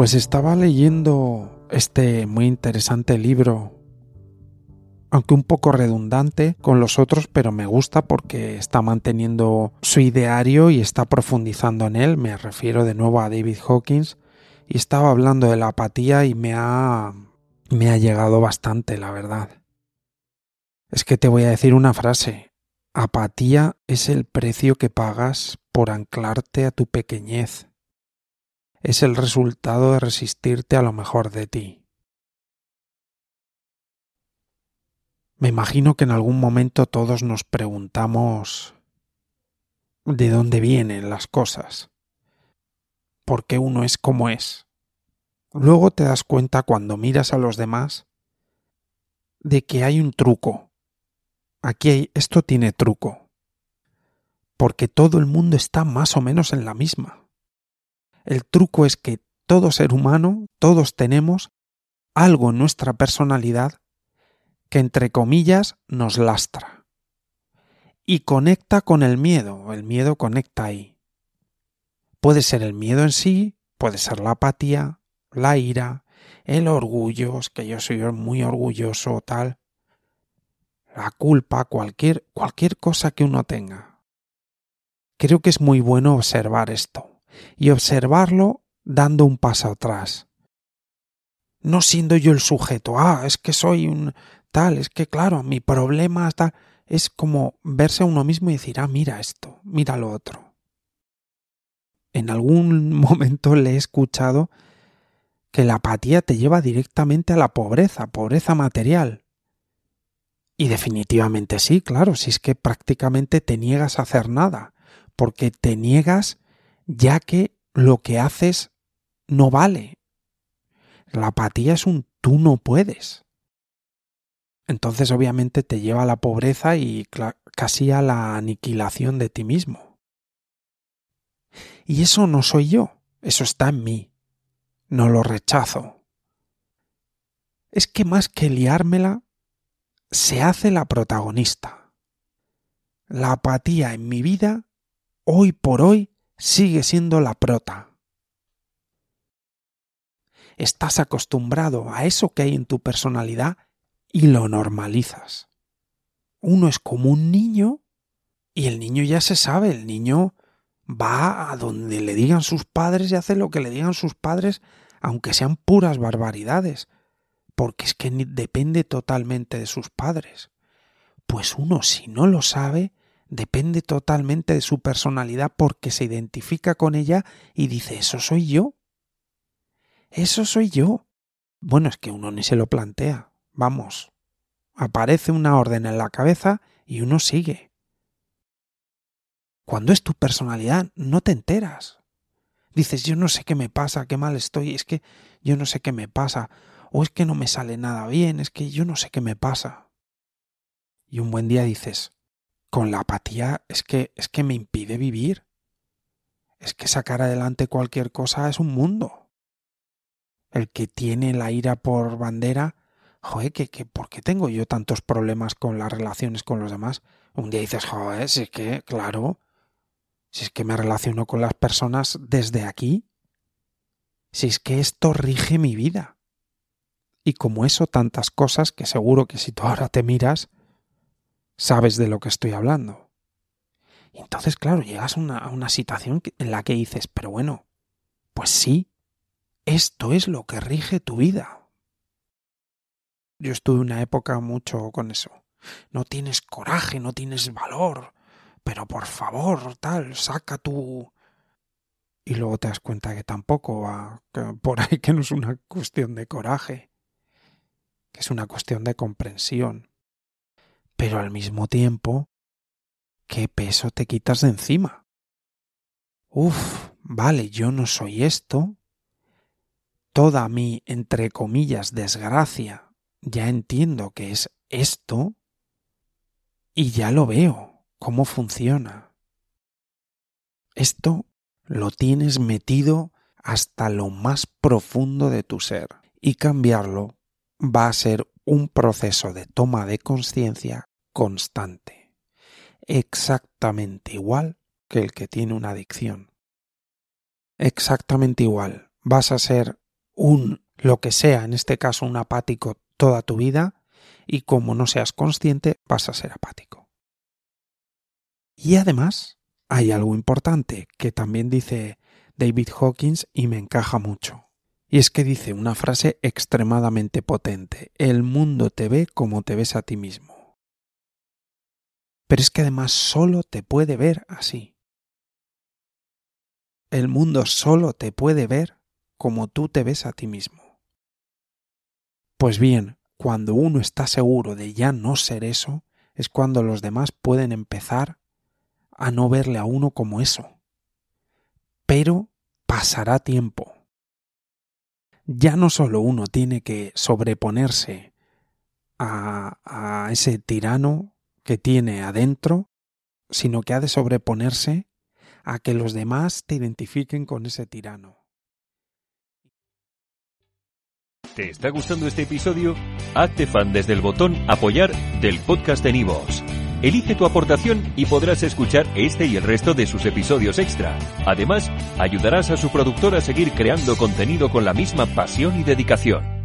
Pues estaba leyendo este muy interesante libro, aunque un poco redundante con los otros, pero me gusta porque está manteniendo su ideario y está profundizando en él. Me refiero de nuevo a David Hawkins y estaba hablando de la apatía y me ha me ha llegado bastante, la verdad. Es que te voy a decir una frase. Apatía es el precio que pagas por anclarte a tu pequeñez es el resultado de resistirte a lo mejor de ti. Me imagino que en algún momento todos nos preguntamos de dónde vienen las cosas, por qué uno es como es. Luego te das cuenta cuando miras a los demás de que hay un truco. Aquí hay, esto tiene truco, porque todo el mundo está más o menos en la misma. El truco es que todo ser humano, todos tenemos algo en nuestra personalidad que entre comillas nos lastra. Y conecta con el miedo, el miedo conecta ahí. Puede ser el miedo en sí, puede ser la apatía, la ira, el orgullo, es que yo soy muy orgulloso o tal, la culpa, cualquier, cualquier cosa que uno tenga. Creo que es muy bueno observar esto y observarlo dando un paso atrás. No siendo yo el sujeto, ah, es que soy un tal, es que claro, mi problema está es como verse a uno mismo y decir, ah, mira esto, mira lo otro. En algún momento le he escuchado que la apatía te lleva directamente a la pobreza, pobreza material. Y definitivamente sí, claro, si es que prácticamente te niegas a hacer nada, porque te niegas ya que lo que haces no vale. La apatía es un tú no puedes. Entonces obviamente te lleva a la pobreza y casi a la aniquilación de ti mismo. Y eso no soy yo, eso está en mí. No lo rechazo. Es que más que liármela, se hace la protagonista. La apatía en mi vida, hoy por hoy, sigue siendo la prota. Estás acostumbrado a eso que hay en tu personalidad y lo normalizas. Uno es como un niño y el niño ya se sabe, el niño va a donde le digan sus padres y hace lo que le digan sus padres, aunque sean puras barbaridades, porque es que depende totalmente de sus padres. Pues uno si no lo sabe, depende totalmente de su personalidad porque se identifica con ella y dice, eso soy yo. Eso soy yo. Bueno, es que uno ni se lo plantea. Vamos. Aparece una orden en la cabeza y uno sigue. Cuando es tu personalidad, no te enteras. Dices, yo no sé qué me pasa, qué mal estoy, es que yo no sé qué me pasa, o es que no me sale nada bien, es que yo no sé qué me pasa. Y un buen día dices, con la apatía es que es que me impide vivir. Es que sacar adelante cualquier cosa es un mundo. El que tiene la ira por bandera, joder, que, que ¿por qué tengo yo tantos problemas con las relaciones con los demás? Un día dices, joder, si es que, claro, si es que me relaciono con las personas desde aquí, si es que esto rige mi vida. Y como eso, tantas cosas que seguro que si tú ahora te miras, sabes de lo que estoy hablando. Y entonces, claro, llegas a una, a una situación en la que dices, pero bueno, pues sí, esto es lo que rige tu vida. Yo estuve una época mucho con eso. No tienes coraje, no tienes valor, pero por favor, tal, saca tu... y luego te das cuenta que tampoco va por ahí que no es una cuestión de coraje, que es una cuestión de comprensión. Pero al mismo tiempo, ¿qué peso te quitas de encima? Uf, vale, yo no soy esto. Toda mi, entre comillas, desgracia, ya entiendo que es esto y ya lo veo, cómo funciona. Esto lo tienes metido hasta lo más profundo de tu ser y cambiarlo va a ser un proceso de toma de conciencia constante, exactamente igual que el que tiene una adicción. Exactamente igual, vas a ser un lo que sea, en este caso un apático toda tu vida y como no seas consciente vas a ser apático. Y además hay algo importante que también dice David Hawkins y me encaja mucho. Y es que dice una frase extremadamente potente. El mundo te ve como te ves a ti mismo. Pero es que además solo te puede ver así. El mundo solo te puede ver como tú te ves a ti mismo. Pues bien, cuando uno está seguro de ya no ser eso, es cuando los demás pueden empezar a no verle a uno como eso. Pero pasará tiempo. Ya no solo uno tiene que sobreponerse a, a ese tirano que tiene adentro, sino que ha de sobreponerse a que los demás te identifiquen con ese tirano. ¿Te está gustando este episodio? Hazte fan desde el botón Apoyar del podcast de Nivos. Elige tu aportación y podrás escuchar este y el resto de sus episodios extra. Además, ayudarás a su productor a seguir creando contenido con la misma pasión y dedicación.